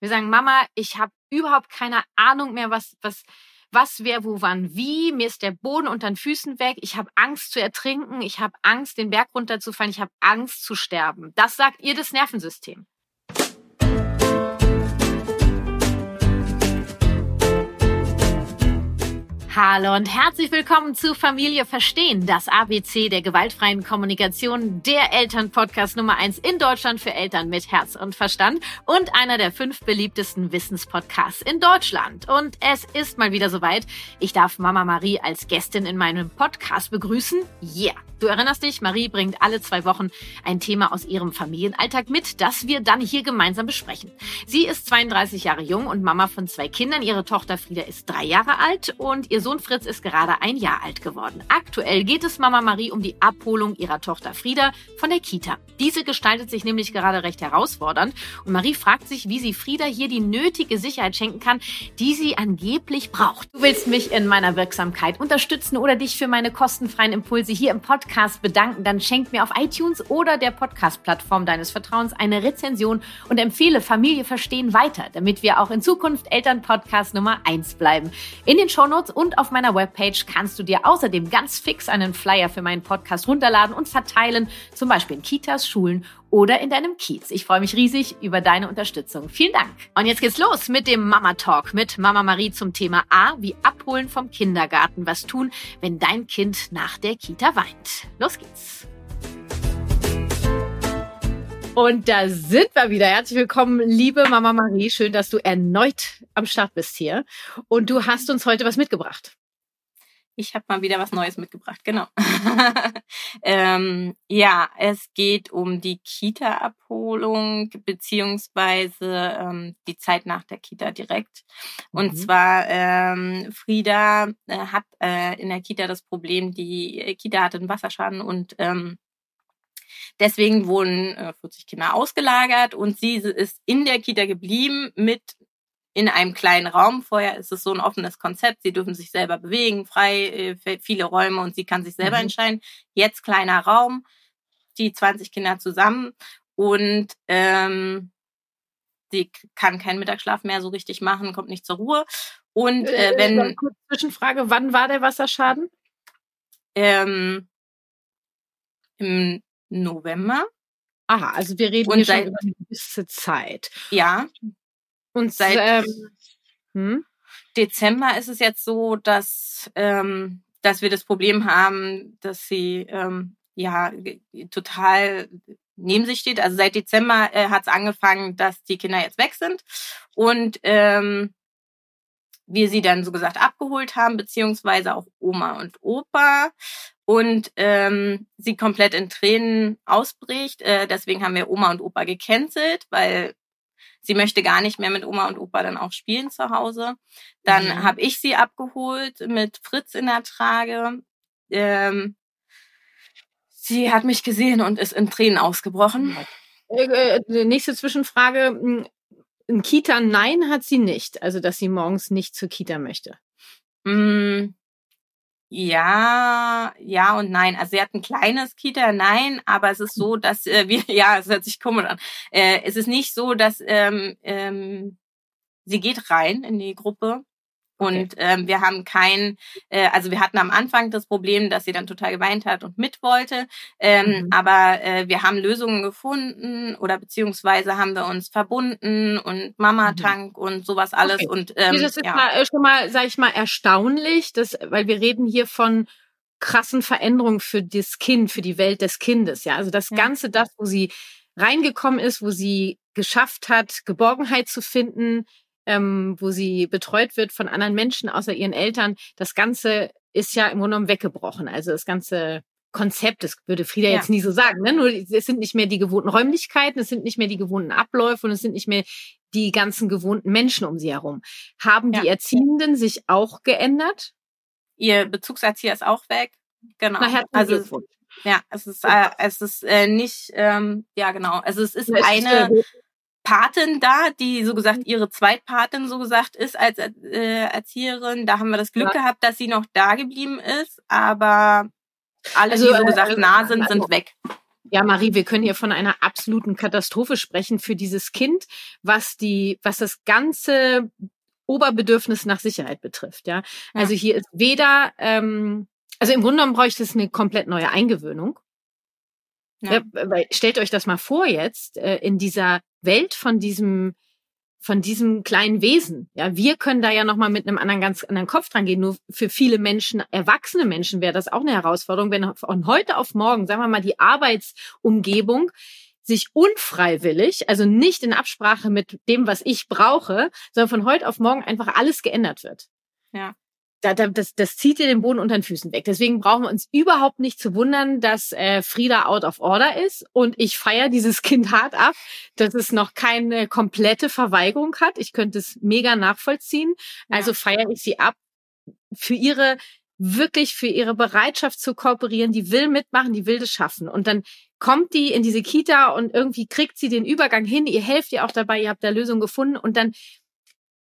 Wir sagen, Mama, ich habe überhaupt keine Ahnung mehr, was, was, was, wer, wo, wann, wie. Mir ist der Boden unter den Füßen weg. Ich habe Angst zu ertrinken. Ich habe Angst, den Berg runterzufallen. Ich habe Angst zu sterben. Das sagt ihr das Nervensystem. Hallo und herzlich willkommen zu Familie Verstehen, das ABC der gewaltfreien Kommunikation, der Elternpodcast Nummer eins in Deutschland für Eltern mit Herz und Verstand und einer der fünf beliebtesten Wissenspodcasts in Deutschland. Und es ist mal wieder soweit. Ich darf Mama Marie als Gästin in meinem Podcast begrüßen. Yeah! Du erinnerst dich, Marie bringt alle zwei Wochen ein Thema aus ihrem Familienalltag mit, das wir dann hier gemeinsam besprechen. Sie ist 32 Jahre jung und Mama von zwei Kindern. Ihre Tochter Frieda ist drei Jahre alt und ihr Sohn Fritz ist gerade ein Jahr alt geworden. Aktuell geht es Mama Marie um die Abholung ihrer Tochter Frieda von der Kita. Diese gestaltet sich nämlich gerade recht herausfordernd und Marie fragt sich, wie sie Frieda hier die nötige Sicherheit schenken kann, die sie angeblich braucht. Du willst mich in meiner Wirksamkeit unterstützen oder dich für meine kostenfreien Impulse hier im Podcast bedanken, dann schenk mir auf iTunes oder der Podcast-Plattform deines Vertrauens eine Rezension und empfehle Familie verstehen weiter, damit wir auch in Zukunft Elternpodcast Nummer eins bleiben. In den Shownotes und auf meiner Webpage kannst du dir außerdem ganz fix einen Flyer für meinen Podcast runterladen und verteilen, zum Beispiel in Kitas, Schulen oder in deinem Kiez. Ich freue mich riesig über deine Unterstützung. Vielen Dank. Und jetzt geht's los mit dem Mama Talk mit Mama Marie zum Thema A, wie abholen vom Kindergarten. Was tun, wenn dein Kind nach der Kita weint? Los geht's. Und da sind wir wieder. Herzlich willkommen, liebe Mama Marie. Schön, dass du erneut am Start bist hier. Und du hast uns heute was mitgebracht. Ich habe mal wieder was Neues mitgebracht, genau. ähm, ja, es geht um die Kita-Abholung beziehungsweise ähm, die Zeit nach der Kita direkt. Und mhm. zwar ähm, Frieda äh, hat äh, in der Kita das Problem, die Kita hatte einen Wasserschaden und ähm, Deswegen wurden äh, 40 Kinder ausgelagert und sie ist in der Kita geblieben mit in einem kleinen Raum. Vorher ist es so ein offenes Konzept. Sie dürfen sich selber bewegen, frei, äh, viele Räume und sie kann sich selber mhm. entscheiden. Jetzt kleiner Raum, die 20 Kinder zusammen und ähm, sie kann keinen Mittagsschlaf mehr so richtig machen, kommt nicht zur Ruhe. Und äh, äh wenn. Kurz Zwischenfrage, wann war der Wasserschaden? Ähm, Im November. Aha, also wir reden und hier seit, schon über eine gewisse Zeit. Ja. Und seit ähm, hm? Dezember ist es jetzt so, dass, ähm, dass wir das Problem haben, dass sie ähm, ja total neben sich steht. Also seit Dezember äh, hat es angefangen, dass die Kinder jetzt weg sind und ähm, wir sie dann so gesagt abgeholt haben, beziehungsweise auch Oma und Opa und ähm, sie komplett in Tränen ausbricht. Äh, deswegen haben wir Oma und Opa gecancelt, weil sie möchte gar nicht mehr mit Oma und Opa dann auch spielen zu Hause. Dann mhm. habe ich sie abgeholt mit Fritz in der Trage. Ähm, sie hat mich gesehen und ist in Tränen ausgebrochen. Äh, äh, nächste Zwischenfrage. Hm, ein Kita Nein hat sie nicht, also dass sie morgens nicht zur Kita möchte. Mm, ja, ja und nein. Also sie hat ein kleines Kita, nein, aber es ist so, dass äh, wir, ja, es hört sich komisch an. Äh, es ist nicht so, dass ähm, ähm, sie geht rein in die Gruppe und ähm, wir haben kein, äh, also wir hatten am Anfang das Problem, dass sie dann total geweint hat und mit wollte. Ähm, mhm. Aber äh, wir haben Lösungen gefunden oder beziehungsweise haben wir uns verbunden und Mama-Tank mhm. und sowas alles. Okay. Und ähm, das ist ja. mal, äh, schon mal, sag ich mal, erstaunlich, dass, weil wir reden hier von krassen Veränderungen für das Kind, für die Welt des Kindes. Ja, also das ja. Ganze, das, wo sie reingekommen ist, wo sie geschafft hat, Geborgenheit zu finden, ähm, wo sie betreut wird von anderen Menschen außer ihren Eltern. Das Ganze ist ja im Grunde genommen weggebrochen. Also das ganze Konzept, das würde Frieda ja. jetzt nie so sagen. Ne? Nur es sind nicht mehr die gewohnten Räumlichkeiten, es sind nicht mehr die gewohnten Abläufe und es sind nicht mehr die ganzen gewohnten Menschen um sie herum. Haben ja. die Erziehenden sich auch geändert? Ihr Bezugserzieher ist auch weg. Genau. Na, also ja, es ist äh, es ist äh, nicht ähm, ja genau. Also es ist eine Patin da, die so gesagt ihre Zweitpatin so gesagt ist als äh, Erzieherin. Da haben wir das Glück ja. gehabt, dass sie noch da geblieben ist, aber alle, also, die so gesagt äh, nah sind, sind weg. Ja, Marie, wir können hier von einer absoluten Katastrophe sprechen für dieses Kind, was die, was das ganze Oberbedürfnis nach Sicherheit betrifft. Ja, ja. also hier ist weder, ähm, also im Grunde genommen bräuchte es eine komplett neue Eingewöhnung. Ja. Ja, stellt euch das mal vor jetzt äh, in dieser Welt von diesem von diesem kleinen Wesen. Ja, wir können da ja noch mal mit einem anderen ganz anderen Kopf dran gehen. Nur für viele Menschen, erwachsene Menschen, wäre das auch eine Herausforderung, wenn von heute auf morgen, sagen wir mal, die Arbeitsumgebung sich unfreiwillig, also nicht in Absprache mit dem, was ich brauche, sondern von heute auf morgen einfach alles geändert wird. Ja da, da, das, das zieht dir den Boden unter den Füßen weg. Deswegen brauchen wir uns überhaupt nicht zu wundern, dass äh, Frieda out of order ist und ich feiere dieses Kind hart ab, dass es noch keine komplette Verweigerung hat. Ich könnte es mega nachvollziehen. Also feiere ich sie ab für ihre wirklich für ihre Bereitschaft zu kooperieren, die will mitmachen, die will das schaffen. Und dann kommt die in diese Kita und irgendwie kriegt sie den Übergang hin, ihr helft ihr auch dabei, ihr habt da Lösung gefunden und dann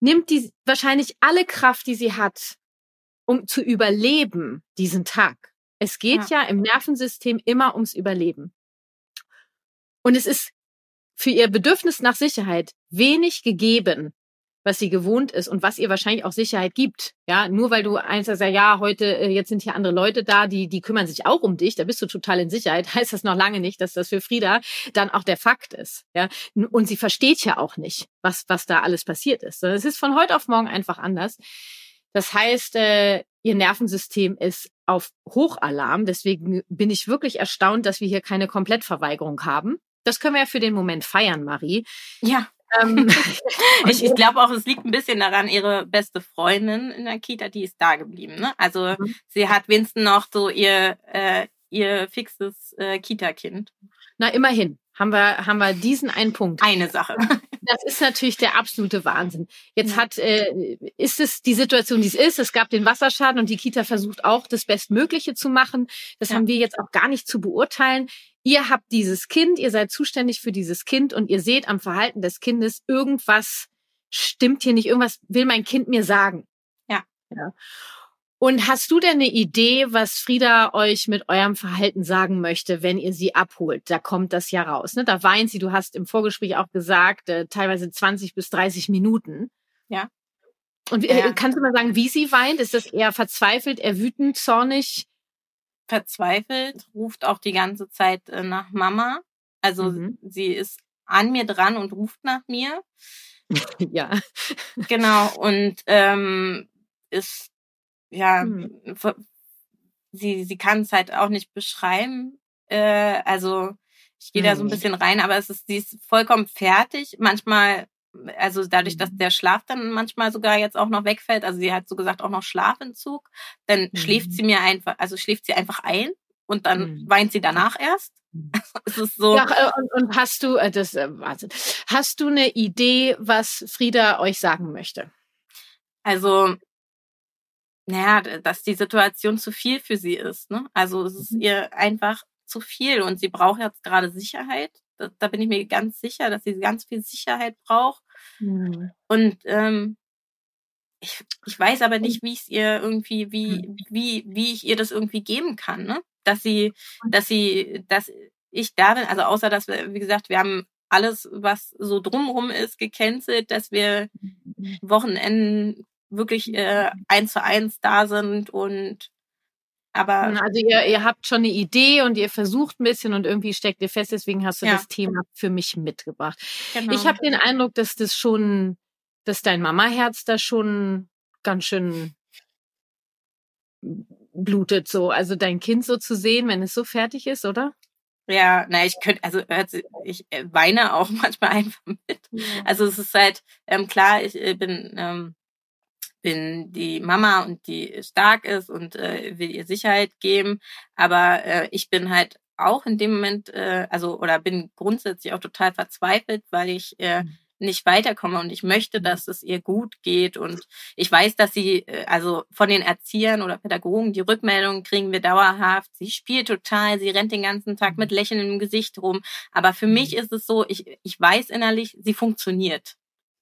nimmt die wahrscheinlich alle Kraft, die sie hat, um zu überleben diesen Tag. Es geht ja. ja im Nervensystem immer ums Überleben. Und es ist für ihr Bedürfnis nach Sicherheit wenig gegeben, was sie gewohnt ist und was ihr wahrscheinlich auch Sicherheit gibt. Ja, nur weil du eins sagst, ja, heute, äh, jetzt sind hier andere Leute da, die, die kümmern sich auch um dich, da bist du total in Sicherheit, heißt das noch lange nicht, dass das für Frieda dann auch der Fakt ist. Ja, und sie versteht ja auch nicht, was, was da alles passiert ist. Es ist von heute auf morgen einfach anders. Das heißt, äh, ihr Nervensystem ist auf Hochalarm. Deswegen bin ich wirklich erstaunt, dass wir hier keine Komplettverweigerung haben. Das können wir ja für den Moment feiern, Marie. Ja. Ähm, ich ich glaube auch, es liegt ein bisschen daran, ihre beste Freundin in der Kita, die ist da geblieben. Ne? Also mhm. sie hat wenigstens noch so ihr, äh, ihr fixes äh, Kita-Kind. Na, immerhin haben wir, haben wir diesen einen Punkt. Eine Sache. Das ist natürlich der absolute Wahnsinn. Jetzt hat, äh, ist es die Situation, die es ist. Es gab den Wasserschaden und die Kita versucht auch, das Bestmögliche zu machen. Das ja. haben wir jetzt auch gar nicht zu beurteilen. Ihr habt dieses Kind, ihr seid zuständig für dieses Kind und ihr seht am Verhalten des Kindes, irgendwas stimmt hier nicht, irgendwas will mein Kind mir sagen. Ja. ja. Und hast du denn eine Idee, was Frieda euch mit eurem Verhalten sagen möchte, wenn ihr sie abholt? Da kommt das ja raus. Ne? Da weint sie, du hast im Vorgespräch auch gesagt, äh, teilweise 20 bis 30 Minuten. Ja. Und äh, ja. kannst du mal sagen, wie sie weint? Ist das eher verzweifelt, eher wütend, zornig? Verzweifelt, ruft auch die ganze Zeit äh, nach Mama. Also mhm. sie ist an mir dran und ruft nach mir. ja. Genau. Und ähm, ist ja, hm. sie, sie kann es halt auch nicht beschreiben. Äh, also ich gehe hm. da so ein hm. bisschen rein, aber es ist, sie ist vollkommen fertig. Manchmal, also dadurch, dass hm. der Schlaf dann manchmal sogar jetzt auch noch wegfällt, also sie hat so gesagt auch noch Schlafentzug, dann hm. schläft sie mir einfach, also schläft sie einfach ein und dann hm. weint sie danach erst. es ist so. Ja, äh, und, und hast du, äh, das, äh, warte, hast du eine Idee, was Frieda euch sagen möchte? Also naja, dass die Situation zu viel für sie ist. Ne? Also es ist mhm. ihr einfach zu viel und sie braucht jetzt gerade Sicherheit. Da, da, bin ich mir ganz sicher, dass sie ganz viel Sicherheit braucht. Mhm. Und ähm, ich, ich weiß aber nicht, wie ich es ihr irgendwie, wie, wie, wie ich ihr das irgendwie geben kann, ne? Dass sie, dass sie, dass ich da bin, also außer dass wir, wie gesagt, wir haben alles, was so drumherum ist, gecancelt, dass wir mhm. Wochenenden wirklich äh, eins zu eins da sind und aber also ihr, ihr habt schon eine Idee und ihr versucht ein bisschen und irgendwie steckt ihr fest, deswegen hast du ja. das Thema für mich mitgebracht. Genau. Ich habe den Eindruck, dass das schon, dass dein Mamaherz da schon ganz schön blutet so, also dein Kind so zu sehen, wenn es so fertig ist, oder? Ja, na, ich könnte, also ich äh, weine auch manchmal einfach mit. Ja. Also es ist halt ähm, klar, ich äh, bin ähm, bin die Mama und die stark ist und äh, will ihr Sicherheit geben. Aber äh, ich bin halt auch in dem Moment, äh, also oder bin grundsätzlich auch total verzweifelt, weil ich äh, mhm. nicht weiterkomme und ich möchte, dass es ihr gut geht. Und ich weiß, dass sie, äh, also von den Erziehern oder Pädagogen, die Rückmeldungen kriegen wir dauerhaft. Sie spielt total, sie rennt den ganzen Tag mit Lächeln im Gesicht rum. Aber für mich mhm. ist es so, ich, ich weiß innerlich, sie funktioniert.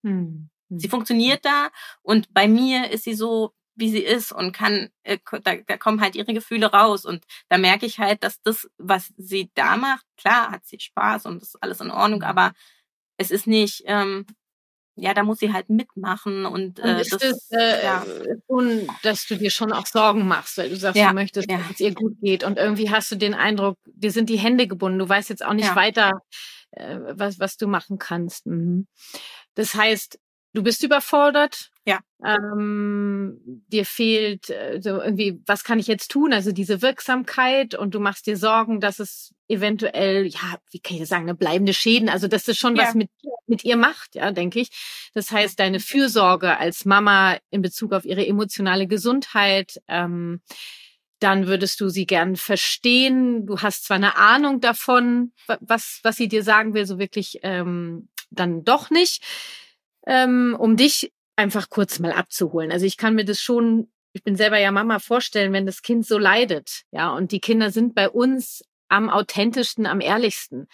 Hm. Sie hm. funktioniert da und bei mir ist sie so, wie sie ist und kann, äh, da, da kommen halt ihre Gefühle raus. Und da merke ich halt, dass das, was sie da macht, klar hat sie Spaß und ist alles in Ordnung, aber es ist nicht, ähm, ja, da muss sie halt mitmachen und, äh, und ist das, es, äh, ja. schon, dass du dir schon auch Sorgen machst, weil du sagst, ja, du möchtest, ja. dass es ihr gut geht und irgendwie hast du den Eindruck, dir sind die Hände gebunden, du weißt jetzt auch nicht weiter, äh, was, was du machen kannst. Mhm. Das heißt, du bist überfordert. Ja. Ähm, dir fehlt äh, so irgendwie, was kann ich jetzt tun? Also diese Wirksamkeit und du machst dir Sorgen, dass es eventuell, ja, wie kann ich das sagen, eine bleibende Schäden, also dass das schon ja. was mit, mit ihr macht, ja, denke ich. Das heißt, deine Fürsorge als Mama in Bezug auf ihre emotionale Gesundheit, ähm, dann würdest du sie gern verstehen. Du hast zwar eine Ahnung davon, was, was sie dir sagen will, so wirklich ähm, dann doch nicht ähm, um dich einfach kurz mal abzuholen. Also ich kann mir das schon, ich bin selber ja Mama vorstellen, wenn das Kind so leidet, ja, und die Kinder sind bei uns am authentischsten, am ehrlichsten.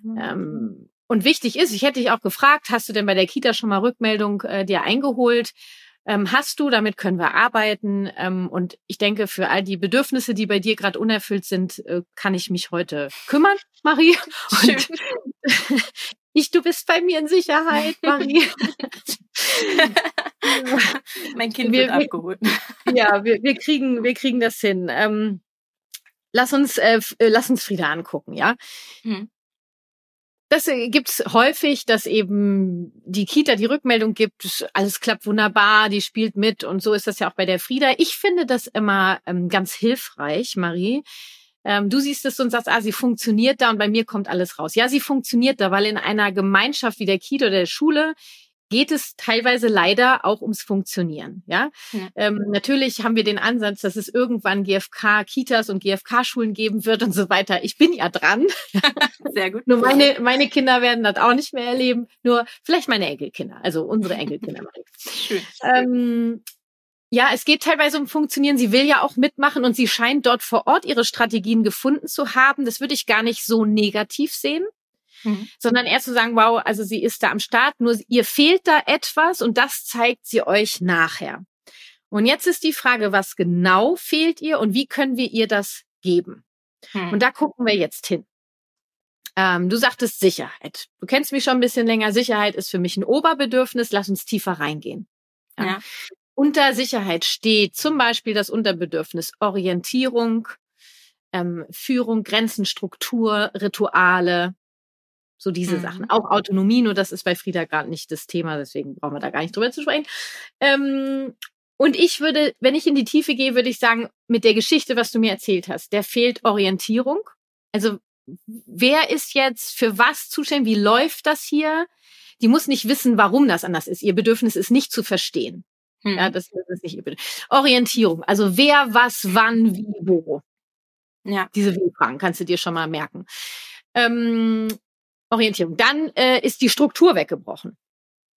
Mhm. Ähm, und wichtig ist, ich hätte dich auch gefragt, hast du denn bei der Kita schon mal Rückmeldung äh, dir eingeholt? ähm, hast du, damit können wir arbeiten. Ähm, und ich denke, für all die Bedürfnisse, die bei dir gerade unerfüllt sind, äh, kann ich mich heute kümmern, Marie. Und ich, du bist bei mir in Sicherheit, Marie. mein Kind wir, wird abgeholt. ja, wir, wir kriegen, wir kriegen das hin. Ähm, lass uns, äh, äh lass uns Frieda angucken, ja. Hm. Das äh, gibt's häufig, dass eben die Kita die Rückmeldung gibt, alles klappt wunderbar, die spielt mit und so ist das ja auch bei der Frieda. Ich finde das immer ähm, ganz hilfreich, Marie. Ähm, du siehst es und sagst, ah, sie funktioniert da und bei mir kommt alles raus. Ja, sie funktioniert da, weil in einer Gemeinschaft wie der Kita oder der Schule geht es teilweise leider auch ums Funktionieren. Ja, ja. Ähm, natürlich haben wir den Ansatz, dass es irgendwann GFK-Kitas und GFK-Schulen geben wird und so weiter. Ich bin ja dran. Sehr gut. Nur meine, meine Kinder werden das auch nicht mehr erleben. Nur vielleicht meine Enkelkinder, also unsere Enkelkinder. Schön. Ähm, ja, es geht teilweise um Funktionieren. Sie will ja auch mitmachen und sie scheint dort vor Ort ihre Strategien gefunden zu haben. Das würde ich gar nicht so negativ sehen. Mhm. sondern eher zu sagen, wow, also sie ist da am Start, nur ihr fehlt da etwas und das zeigt sie euch nachher. Und jetzt ist die Frage, was genau fehlt ihr und wie können wir ihr das geben? Mhm. Und da gucken wir jetzt hin. Ähm, du sagtest Sicherheit. Du kennst mich schon ein bisschen länger. Sicherheit ist für mich ein Oberbedürfnis. Lass uns tiefer reingehen. Ja. ja. Unter Sicherheit steht zum Beispiel das Unterbedürfnis Orientierung, ähm, Führung, Grenzen, Struktur, Rituale, so diese mhm. Sachen. Auch Autonomie, nur das ist bei Frieda gerade nicht das Thema, deswegen brauchen wir da gar nicht drüber zu sprechen. Ähm, und ich würde, wenn ich in die Tiefe gehe, würde ich sagen, mit der Geschichte, was du mir erzählt hast, der fehlt Orientierung. Also wer ist jetzt für was zuständig? Wie läuft das hier? Die muss nicht wissen, warum das anders ist. Ihr Bedürfnis ist nicht zu verstehen. Hm. Ja, das, ist nicht Bedürfnis. Orientierung. Also wer, was, wann, wie, wo. Ja. Diese Wie-Fragen kannst du dir schon mal merken. Ähm, Orientierung. Dann äh, ist die Struktur weggebrochen.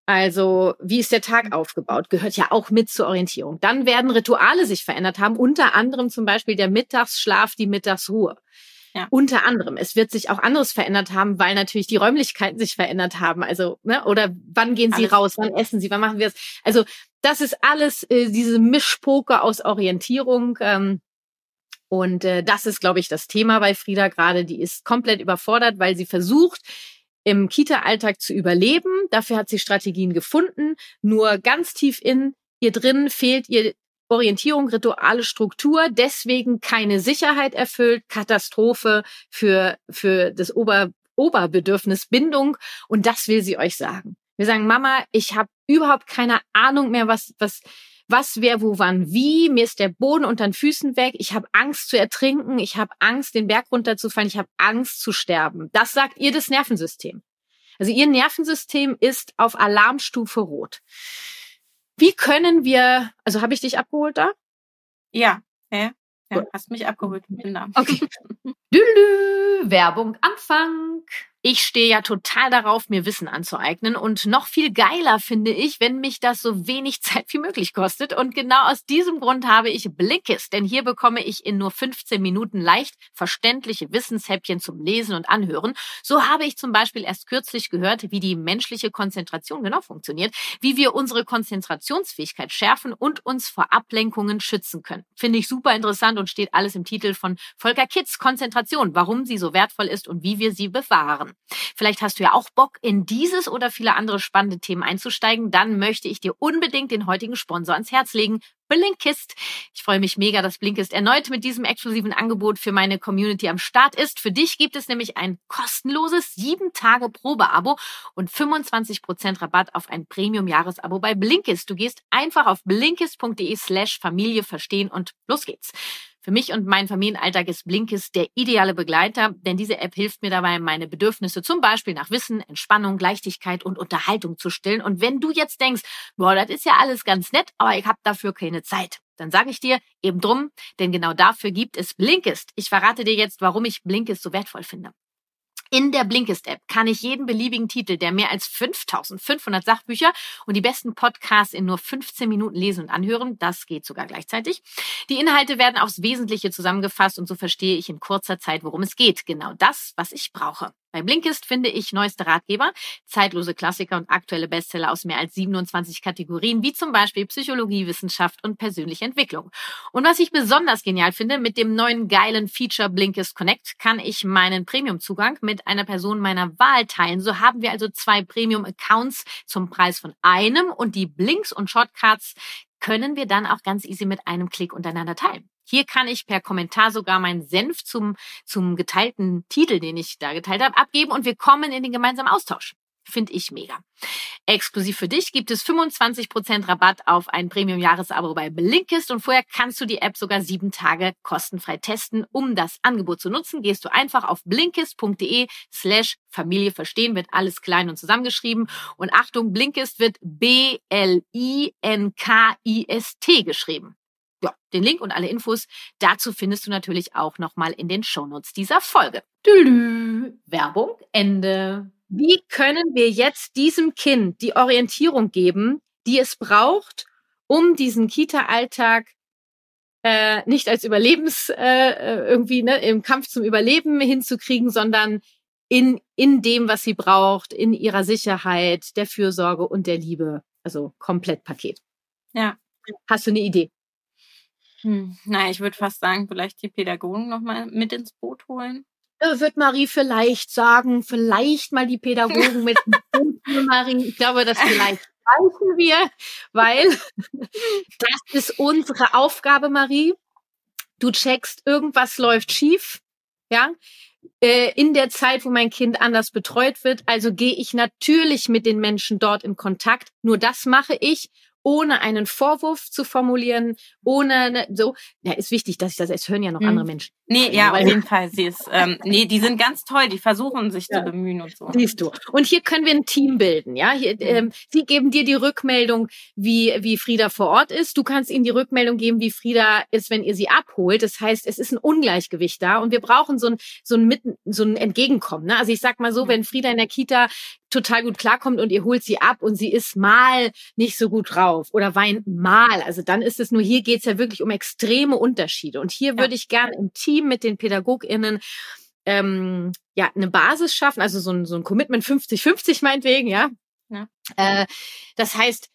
Also wie ist der Tag mhm. aufgebaut? Gehört ja auch mit zur Orientierung. Dann werden Rituale sich verändert haben, unter anderem zum Beispiel der Mittagsschlaf, die Mittagsruhe. Ja. Unter anderem. Es wird sich auch anderes verändert haben, weil natürlich die Räumlichkeiten sich verändert haben. Also, ne, oder wann gehen Sie alles. raus, wann essen Sie, wann machen wir es? Also, das ist alles äh, diese Mischpoke aus Orientierung. Ähm, und äh, das ist, glaube ich, das Thema bei Frieda gerade. Die ist komplett überfordert, weil sie versucht, im Kita-Alltag zu überleben. Dafür hat sie Strategien gefunden. Nur ganz tief in ihr drin fehlt ihr Orientierung, Rituale, Struktur, deswegen keine Sicherheit erfüllt, Katastrophe für, für das Ober, Oberbedürfnis Bindung. Und das will sie euch sagen. Wir sagen, Mama, ich habe überhaupt keine Ahnung mehr, was, was, was, wer, wo, wann, wie. Mir ist der Boden unter den Füßen weg. Ich habe Angst zu ertrinken. Ich habe Angst, den Berg runterzufallen. Ich habe Angst zu sterben. Das sagt ihr das Nervensystem. Also ihr Nervensystem ist auf Alarmstufe rot. Wie können wir, also habe ich dich abgeholt da? Ja, ja, ja, hast mich abgeholt. Dank. Okay. Dülü. Werbung Anfang. Ich stehe ja total darauf, mir Wissen anzueignen und noch viel geiler finde ich, wenn mich das so wenig Zeit wie möglich kostet. Und genau aus diesem Grund habe ich Blinkist, denn hier bekomme ich in nur 15 Minuten leicht verständliche Wissenshäppchen zum Lesen und Anhören. So habe ich zum Beispiel erst kürzlich gehört, wie die menschliche Konzentration genau funktioniert, wie wir unsere Konzentrationsfähigkeit schärfen und uns vor Ablenkungen schützen können. Finde ich super interessant und steht alles im Titel von Volker Kitz Konzentration, warum sie so wertvoll ist und wie wir sie bewahren. Vielleicht hast du ja auch Bock, in dieses oder viele andere spannende Themen einzusteigen. Dann möchte ich dir unbedingt den heutigen Sponsor ans Herz legen. Blinkist. Ich freue mich mega, dass Blinkist erneut mit diesem exklusiven Angebot für meine Community am Start ist. Für dich gibt es nämlich ein kostenloses 7 Tage Probeabo und 25% Rabatt auf ein Premium-Jahresabo bei Blinkist. Du gehst einfach auf blinkist.de slash Familie verstehen und los geht's. Für mich und meinen Familienalltag ist Blinkist der ideale Begleiter, denn diese App hilft mir dabei, meine Bedürfnisse zum Beispiel nach Wissen, Entspannung, Leichtigkeit und Unterhaltung zu stillen. Und wenn du jetzt denkst, boah, das ist ja alles ganz nett, aber ich habe dafür keine Zeit, dann sage ich dir eben drum, denn genau dafür gibt es Blinkist. Ich verrate dir jetzt, warum ich Blinkist so wertvoll finde. In der Blinkist-App kann ich jeden beliebigen Titel der mehr als 5500 Sachbücher und die besten Podcasts in nur 15 Minuten lesen und anhören. Das geht sogar gleichzeitig. Die Inhalte werden aufs Wesentliche zusammengefasst und so verstehe ich in kurzer Zeit, worum es geht. Genau das, was ich brauche. Bei Blinkist finde ich neueste Ratgeber, zeitlose Klassiker und aktuelle Bestseller aus mehr als 27 Kategorien, wie zum Beispiel Psychologie, Wissenschaft und persönliche Entwicklung. Und was ich besonders genial finde, mit dem neuen geilen Feature Blinkist Connect kann ich meinen Premium-Zugang mit einer Person meiner Wahl teilen. So haben wir also zwei Premium-Accounts zum Preis von einem und die Blinks und Shortcuts können wir dann auch ganz easy mit einem Klick untereinander teilen. Hier kann ich per Kommentar sogar meinen Senf zum, zum geteilten Titel, den ich da geteilt habe, abgeben und wir kommen in den gemeinsamen Austausch. Finde ich mega. Exklusiv für dich gibt es 25% Rabatt auf ein Premium-Jahresabo bei Blinkist und vorher kannst du die App sogar sieben Tage kostenfrei testen. Um das Angebot zu nutzen, gehst du einfach auf blinkist.de slash Familie verstehen, wird alles klein und zusammengeschrieben. Und Achtung, Blinkist wird B-L-I-N-K-I-S-T geschrieben. Ja, den Link und alle Infos dazu findest du natürlich auch nochmal in den Shownotes dieser Folge. Tülü. Werbung, Ende. Wie können wir jetzt diesem Kind die Orientierung geben, die es braucht, um diesen Kita-Alltag äh, nicht als Überlebens äh, äh irgendwie ne, im Kampf zum Überleben hinzukriegen, sondern in in dem, was sie braucht, in ihrer Sicherheit, der Fürsorge und der Liebe, also komplett Paket. Ja. Hast du eine Idee? Hm, na, ich würde fast sagen, vielleicht die Pädagogen nochmal mit ins Boot holen. Wird Marie vielleicht sagen, vielleicht mal die Pädagogen mit Marie. Ich glaube, das vielleicht reichen wir, weil das ist unsere Aufgabe, Marie. Du checkst, irgendwas läuft schief, ja, äh, in der Zeit, wo mein Kind anders betreut wird. Also gehe ich natürlich mit den Menschen dort in Kontakt. Nur das mache ich ohne einen Vorwurf zu formulieren, ohne ne, so. Ja, ist wichtig, dass ich das. Es hören ja noch mhm. andere Menschen. Nee, ja, auf jeden Fall. Sie ist, ähm, nee, die sind ganz toll. Die versuchen sich ja. zu bemühen und so. Siehst du. Und hier können wir ein Team bilden. Ja, hier, mhm. ähm, sie geben dir die Rückmeldung, wie wie Frieda vor Ort ist. Du kannst ihnen die Rückmeldung geben, wie Frieda ist, wenn ihr sie abholt. Das heißt, es ist ein Ungleichgewicht da und wir brauchen so ein so ein Mitten, so ein Entgegenkommen. Ne? Also ich sag mal so, wenn Frieda in der Kita total gut klarkommt und ihr holt sie ab und sie ist mal nicht so gut drauf oder weint mal. Also dann ist es nur, hier geht's ja wirklich um extreme Unterschiede. Und hier ja. würde ich gerne im Team mit den PädagogInnen ähm, ja eine Basis schaffen, also so ein, so ein Commitment 50-50 meinetwegen, ja. ja. Äh, das heißt,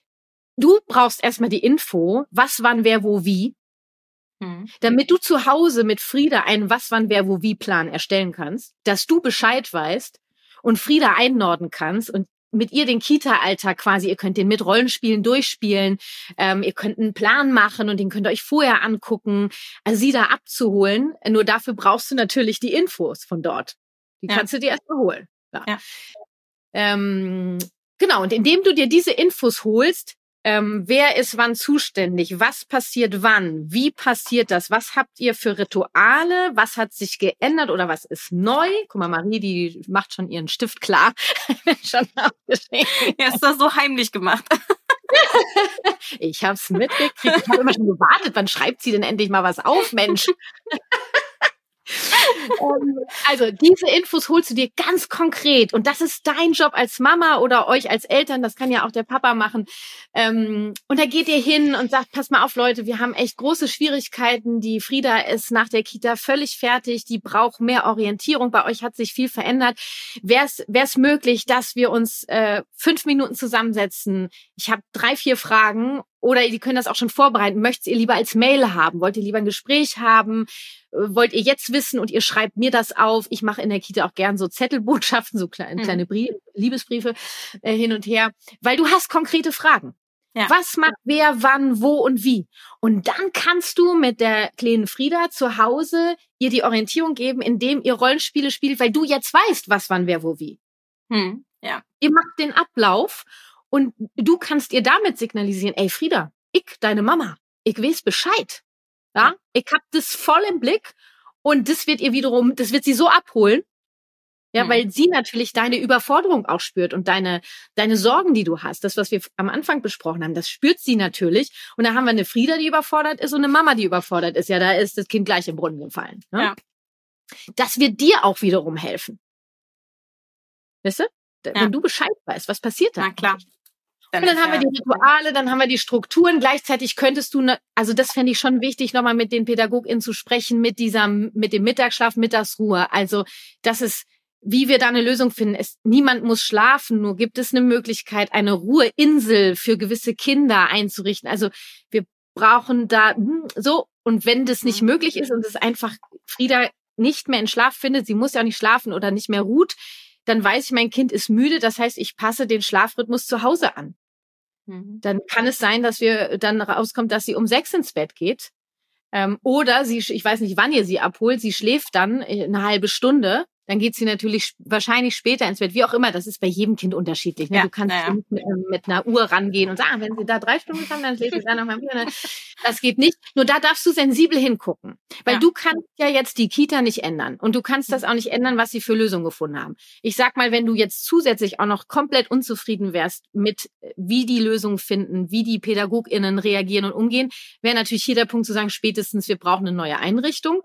du brauchst erstmal die Info, was, wann, wer, wo, wie. Mhm. Damit du zu Hause mit Frieda einen Was, wann, wer, wo, wie Plan erstellen kannst, dass du Bescheid weißt, und Frieda einnorden kannst und mit ihr den Kita-Alltag quasi, ihr könnt den mit Rollenspielen durchspielen, ähm, ihr könnt einen Plan machen und den könnt ihr euch vorher angucken, also sie da abzuholen. Nur dafür brauchst du natürlich die Infos von dort. Die ja. kannst du dir erstmal holen. Ja. ja. Ähm, genau, und indem du dir diese Infos holst, ähm, wer ist wann zuständig? Was passiert wann? Wie passiert das? Was habt ihr für Rituale? Was hat sich geändert oder was ist neu? Guck mal, Marie, die macht schon ihren Stift klar. schon ja, ist das so heimlich gemacht. ich hab's mitgekriegt. Ich habe immer schon gewartet, wann schreibt sie denn endlich mal was auf, Mensch? Ähm, also diese Infos holst du dir ganz konkret und das ist dein Job als Mama oder euch als Eltern, das kann ja auch der Papa machen. Ähm, und da geht ihr hin und sagt, pass mal auf Leute, wir haben echt große Schwierigkeiten. Die Frieda ist nach der Kita völlig fertig, die braucht mehr Orientierung. Bei euch hat sich viel verändert. Wäre es möglich, dass wir uns äh, fünf Minuten zusammensetzen? Ich habe drei, vier Fragen oder die können das auch schon vorbereiten. Möchtet ihr lieber als Mail haben? Wollt ihr lieber ein Gespräch haben? Äh, wollt ihr jetzt wissen und ihr schreibt mir das auf? Ich mache in der Kita auch gern so Zettelbotschaften, so kleine, mhm. kleine Brie Liebesbriefe äh, hin und her, weil du hast konkrete Fragen. Ja. Was macht wer, wann, wo und wie? Und dann kannst du mit der kleinen Frieda zu Hause ihr die Orientierung geben, indem ihr Rollenspiele spielt, weil du jetzt weißt, was, wann, wer, wo, wie. Hm. Ja. Ihr macht den Ablauf und du kannst ihr damit signalisieren, ey Frieda, ich, deine Mama, ich weiß Bescheid. Ja, ich hab das voll im Blick und das wird ihr wiederum, das wird sie so abholen. Ja, mhm. weil sie natürlich deine Überforderung auch spürt und deine, deine Sorgen, die du hast. Das, was wir am Anfang besprochen haben, das spürt sie natürlich. Und da haben wir eine Frieda, die überfordert ist und eine Mama, die überfordert ist. Ja, da ist das Kind gleich im Brunnen gefallen. Ne? Ja. Das wird dir auch wiederum helfen. Weißt du? Wenn ja. du Bescheid weißt, was passiert da? Na klar. Dann und dann haben wir die Rituale, dann haben wir die Strukturen. Gleichzeitig könntest du, ne, also das fände ich schon wichtig, nochmal mit den PädagogInnen zu sprechen, mit dieser, mit dem Mittagsschlaf, Mittagsruhe. Also, das ist, wie wir da eine Lösung finden. Es, niemand muss schlafen, nur gibt es eine Möglichkeit, eine Ruheinsel für gewisse Kinder einzurichten. Also, wir brauchen da hm, so, und wenn das nicht mhm. möglich ist und es einfach Frieda nicht mehr in Schlaf findet, sie muss ja auch nicht schlafen oder nicht mehr ruht, dann weiß ich, mein Kind ist müde. Das heißt, ich passe den Schlafrhythmus zu Hause an. Mhm. Dann kann es sein, dass wir dann rauskommt, dass sie um sechs ins Bett geht. Ähm, oder sie, ich weiß nicht, wann ihr sie abholt, sie schläft dann äh, eine halbe Stunde dann geht sie natürlich wahrscheinlich später ins Bett. Wie auch immer, das ist bei jedem Kind unterschiedlich. Ne? Ja, du kannst ja. mit, ähm, mit, einer Uhr rangehen und sagen, wenn sie da drei Stunden haben, dann schläft sie da noch mal wieder. Das geht nicht. Nur da darfst du sensibel hingucken. Weil ja. du kannst ja jetzt die Kita nicht ändern. Und du kannst das auch nicht ändern, was sie für Lösungen gefunden haben. Ich sag mal, wenn du jetzt zusätzlich auch noch komplett unzufrieden wärst mit, wie die Lösungen finden, wie die PädagogInnen reagieren und umgehen, wäre natürlich hier der Punkt zu sagen, spätestens wir brauchen eine neue Einrichtung.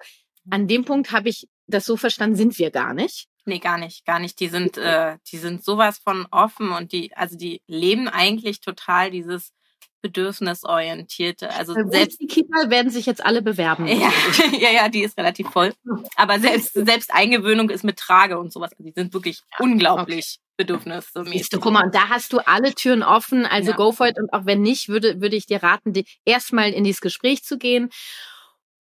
An dem Punkt habe ich das so verstanden, sind wir gar nicht. Nee, gar nicht, gar nicht. Die sind, äh, die sind sowas von offen und die, also die leben eigentlich total dieses bedürfnisorientierte. Also Bei selbst die Kinder werden sich jetzt alle bewerben. Ja, ja, ja, die ist relativ voll. Aber selbst selbst Eingewöhnung ist mit Trage und sowas. Die sind wirklich unglaublich okay. bedürfnismäßig. Guck mal, und da hast du alle Türen offen. Also ja. go for it. Und auch wenn nicht, würde würde ich dir raten, erstmal in dieses Gespräch zu gehen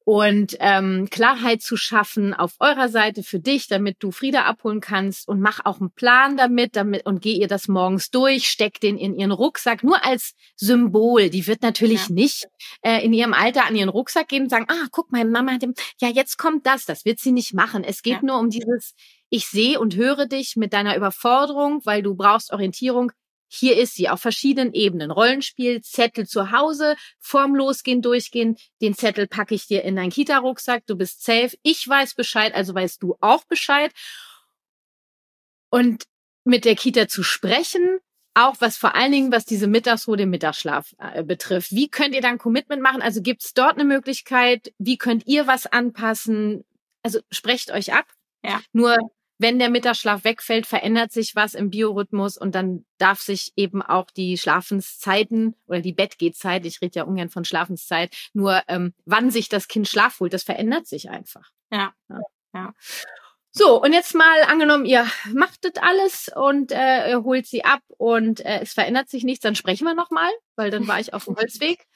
und ähm, Klarheit zu schaffen auf eurer Seite für dich, damit du Frieda abholen kannst und mach auch einen Plan damit, damit und geh ihr das morgens durch, steck den in ihren Rucksack, nur als Symbol. Die wird natürlich ja. nicht äh, in ihrem Alter an ihren Rucksack gehen und sagen, ah, guck, meine Mama hat dem, ja, jetzt kommt das. Das wird sie nicht machen. Es geht ja. nur um dieses, ich sehe und höre dich mit deiner Überforderung, weil du brauchst Orientierung. Hier ist sie auf verschiedenen Ebenen. Rollenspiel, Zettel zu Hause, vorm Losgehen durchgehen. Den Zettel packe ich dir in deinen Kita-Rucksack. Du bist safe. Ich weiß Bescheid, also weißt du auch Bescheid. Und mit der Kita zu sprechen, auch was vor allen Dingen, was diese Mittagsruhe, den Mittagsschlaf äh, betrifft. Wie könnt ihr dann Commitment machen? Also gibt es dort eine Möglichkeit? Wie könnt ihr was anpassen? Also sprecht euch ab. Ja. Nur wenn der Mittagsschlaf wegfällt, verändert sich was im Biorhythmus und dann darf sich eben auch die Schlafenszeiten oder die Bettgehzeit, ich rede ja ungern von Schlafenszeit, nur ähm, wann sich das Kind Schlaf holt, das verändert sich einfach. Ja. ja. ja. So, und jetzt mal angenommen, ihr macht das alles und äh, ihr holt sie ab und äh, es verändert sich nichts, dann sprechen wir nochmal, weil dann war ich auf dem Holzweg.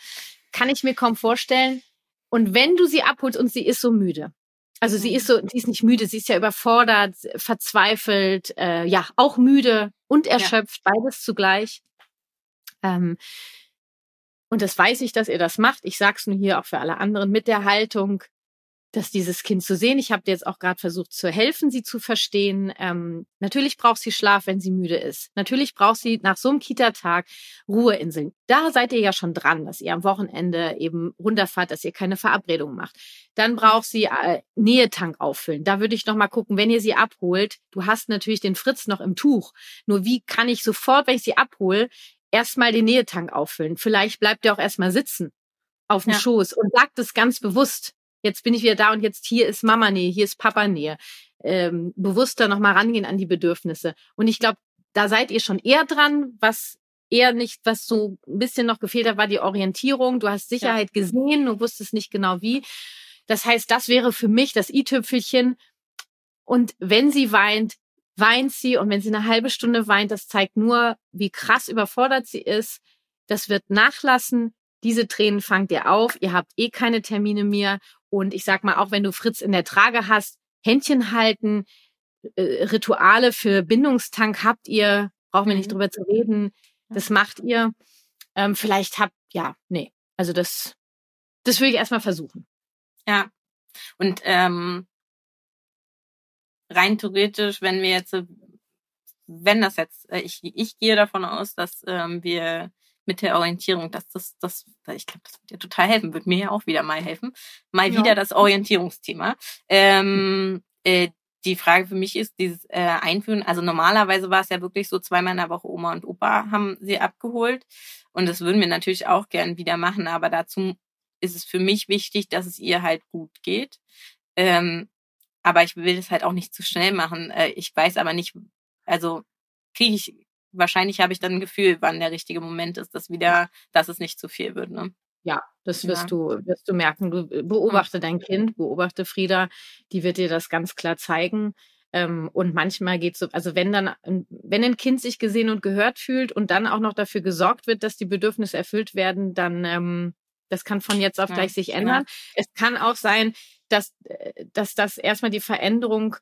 Kann ich mir kaum vorstellen. Und wenn du sie abholst und sie ist so müde, also sie ist so, sie ist nicht müde, sie ist ja überfordert, verzweifelt, äh, ja, auch müde und erschöpft, ja. beides zugleich. Ähm, und das weiß ich, dass ihr das macht. Ich sag's nur hier auch für alle anderen mit der Haltung, dass dieses Kind zu sehen. Ich habe dir jetzt auch gerade versucht zu helfen, sie zu verstehen. Ähm, natürlich braucht sie Schlaf, wenn sie müde ist. Natürlich braucht sie nach so einem Kita-Tag Ruheinseln. Da seid ihr ja schon dran, dass ihr am Wochenende eben runterfahrt, dass ihr keine Verabredung macht. Dann braucht sie äh, Nähetank auffüllen. Da würde ich noch mal gucken, wenn ihr sie abholt. Du hast natürlich den Fritz noch im Tuch. Nur wie kann ich sofort, wenn ich sie abhole, erstmal den Nähetank auffüllen? Vielleicht bleibt er auch erstmal sitzen auf dem ja. Schoß und sagt es ganz bewusst jetzt bin ich wieder da und jetzt hier ist Mama Nähe, hier ist Papa Nähe. Ähm, bewusster nochmal rangehen an die Bedürfnisse. Und ich glaube, da seid ihr schon eher dran, was eher nicht, was so ein bisschen noch gefehlt hat, war die Orientierung. Du hast Sicherheit ja. gesehen, du wusstest nicht genau wie. Das heißt, das wäre für mich das i-Tüpfelchen. Und wenn sie weint, weint sie. Und wenn sie eine halbe Stunde weint, das zeigt nur, wie krass überfordert sie ist. Das wird nachlassen. Diese Tränen fangt ihr auf. Ihr habt eh keine Termine mehr. Und ich sag mal, auch wenn du Fritz in der Trage hast, Händchen halten, äh, Rituale für Bindungstank habt ihr, brauchen wir nicht mhm. drüber zu reden. Das macht ihr. Ähm, vielleicht habt, ja, nee. Also das, das würde ich erstmal versuchen. Ja. Und ähm, rein theoretisch, wenn wir jetzt, wenn das jetzt, äh, ich, ich gehe davon aus, dass ähm, wir mit der Orientierung, dass das, das, ich glaube, das wird dir total helfen, wird mir ja auch wieder mal helfen. Mal ja. wieder das Orientierungsthema. Ähm, äh, die Frage für mich ist, dieses äh, Einführen, also normalerweise war es ja wirklich so, zweimal in der Woche Oma und Opa haben sie abgeholt. Und das würden wir natürlich auch gern wieder machen, aber dazu ist es für mich wichtig, dass es ihr halt gut geht. Ähm, aber ich will es halt auch nicht zu schnell machen. Äh, ich weiß aber nicht, also kriege ich, wahrscheinlich habe ich dann ein Gefühl, wann der richtige Moment ist, dass wieder, dass es nicht zu viel wird. Ne? Ja, das wirst ja. du, wirst du merken. Du äh, beobachte mhm. dein Kind, beobachte Frieda, die wird dir das ganz klar zeigen. Ähm, und manchmal geht so, also wenn dann, wenn ein Kind sich gesehen und gehört fühlt und dann auch noch dafür gesorgt wird, dass die Bedürfnisse erfüllt werden, dann ähm, das kann von jetzt auf ja, gleich sich ändern. Genau. Es kann auch sein, dass, äh, dass das erstmal die Veränderung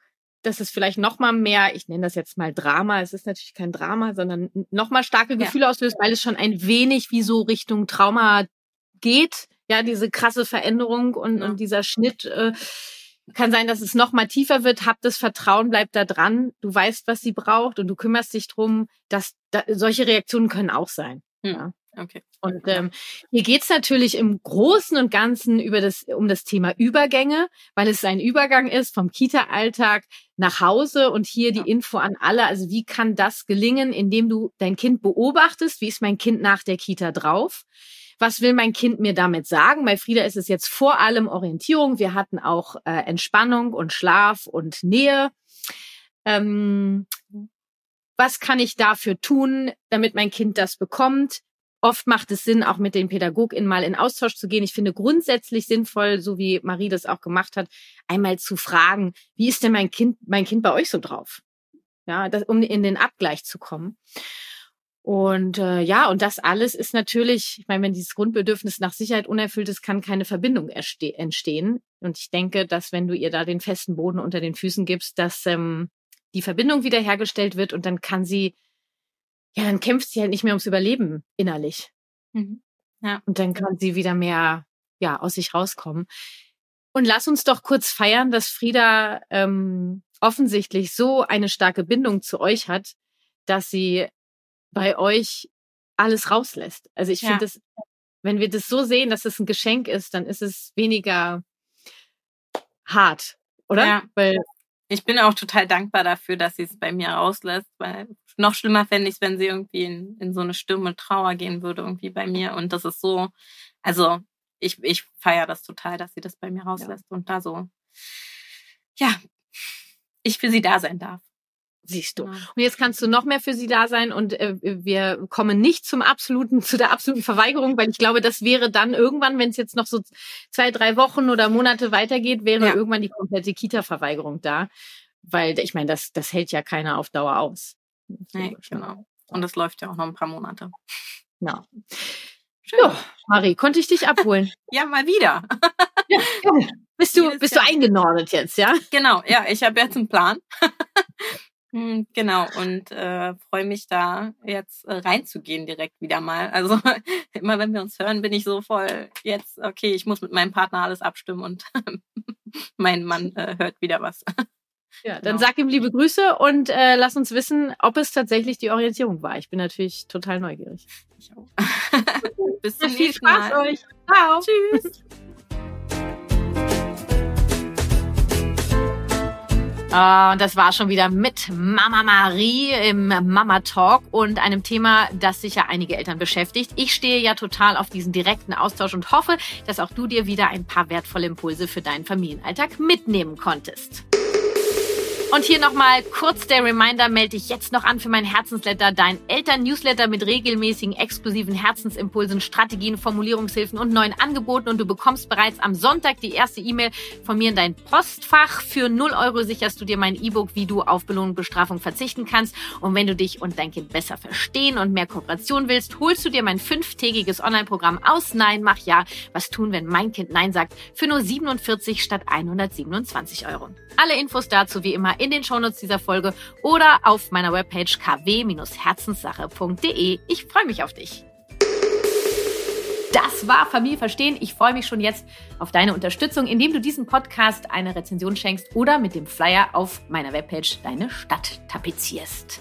dass es vielleicht noch mal mehr, ich nenne das jetzt mal Drama, es ist natürlich kein Drama, sondern noch mal starke Gefühle ja. auslöst, weil es schon ein wenig wie so Richtung Trauma geht, ja, diese krasse Veränderung und, ja. und dieser Schnitt. Äh, kann sein, dass es noch mal tiefer wird. Hab das Vertrauen, bleib da dran. Du weißt, was sie braucht und du kümmerst dich drum. Dass da, solche Reaktionen können auch sein. Hm. Ja. Okay. Und ähm, hier geht's natürlich im Großen und Ganzen über das, um das Thema Übergänge, weil es ein Übergang ist vom Kita-Alltag nach Hause und hier die Info an alle. Also wie kann das gelingen, indem du dein Kind beobachtest? Wie ist mein Kind nach der Kita drauf? was will mein Kind mir damit sagen? Bei Frieda ist es jetzt vor allem Orientierung. Wir hatten auch äh, Entspannung und Schlaf und Nähe. Ähm, was kann ich dafür tun, damit mein Kind das bekommt? Oft macht es Sinn, auch mit den PädagogInnen mal in Austausch zu gehen. Ich finde grundsätzlich sinnvoll, so wie Marie das auch gemacht hat, einmal zu fragen, wie ist denn mein Kind, mein Kind bei euch so drauf? Ja, das, um in den Abgleich zu kommen. Und äh, ja, und das alles ist natürlich, ich meine, wenn dieses Grundbedürfnis nach Sicherheit unerfüllt ist, kann keine Verbindung entstehen. Und ich denke, dass wenn du ihr da den festen Boden unter den Füßen gibst, dass ähm, die Verbindung wiederhergestellt wird und dann kann sie, ja, dann kämpft sie halt nicht mehr ums Überleben innerlich. Mhm. Ja. Und dann kann sie wieder mehr, ja, aus sich rauskommen. Und lass uns doch kurz feiern, dass Frieda ähm, offensichtlich so eine starke Bindung zu euch hat, dass sie bei euch alles rauslässt. Also ich ja. finde das, wenn wir das so sehen, dass es ein Geschenk ist, dann ist es weniger hart, oder? Ja. Weil ich bin auch total dankbar dafür, dass sie es bei mir rauslässt, weil noch schlimmer fände ich es, wenn sie irgendwie in, in so eine Stimme und Trauer gehen würde, irgendwie bei mir. Und das ist so, also ich, ich feiere das total, dass sie das bei mir rauslässt ja. und da so, ja, ich für sie da sein darf. Siehst du. Ja. Und jetzt kannst du noch mehr für sie da sein und äh, wir kommen nicht zum absoluten, zu der absoluten Verweigerung, weil ich glaube, das wäre dann irgendwann, wenn es jetzt noch so zwei, drei Wochen oder Monate weitergeht, wäre ja. irgendwann die komplette Kita-Verweigerung da. Weil ich meine, das, das hält ja keiner auf Dauer aus. Nee, genau. Und das läuft ja auch noch ein paar Monate. Ja. Schön. Ja, Marie, konnte ich dich abholen? ja, mal wieder. ja, ja. Bist du, bist du eingenordet jetzt, ja? Genau, ja, ich habe jetzt einen Plan. Hm, genau, und äh, freue mich da jetzt äh, reinzugehen direkt wieder mal. Also immer wenn wir uns hören, bin ich so voll jetzt, okay, ich muss mit meinem Partner alles abstimmen und mein Mann äh, hört wieder was. Ja, dann genau. sag ihm liebe Grüße und äh, lass uns wissen, ob es tatsächlich die Orientierung war. Ich bin natürlich total neugierig. Ich auch. Bis zum nächsten Mal. Euch. Ciao. Tschüss. Uh, das war schon wieder mit Mama Marie im Mama Talk und einem Thema, das sicher einige Eltern beschäftigt. Ich stehe ja total auf diesen direkten Austausch und hoffe, dass auch du dir wieder ein paar wertvolle Impulse für deinen Familienalltag mitnehmen konntest. Und hier nochmal kurz der Reminder, melde dich jetzt noch an für mein Herzensletter, dein Eltern-Newsletter mit regelmäßigen, exklusiven Herzensimpulsen, Strategien, Formulierungshilfen und neuen Angeboten. Und du bekommst bereits am Sonntag die erste E-Mail von mir in dein Postfach. Für 0 Euro sicherst du dir mein E-Book, wie du auf Belohnung und Bestrafung verzichten kannst. Und wenn du dich und dein Kind besser verstehen und mehr Kooperation willst, holst du dir mein fünftägiges Online-Programm aus Nein, mach Ja. Was tun, wenn mein Kind Nein sagt? Für nur 47 statt 127 Euro. Alle Infos dazu wie immer in den Shownotes dieser Folge oder auf meiner Webpage kw-herzenssache.de. Ich freue mich auf dich. Das war Familie verstehen. Ich freue mich schon jetzt auf deine Unterstützung, indem du diesem Podcast eine Rezension schenkst oder mit dem Flyer auf meiner Webpage deine Stadt tapezierst.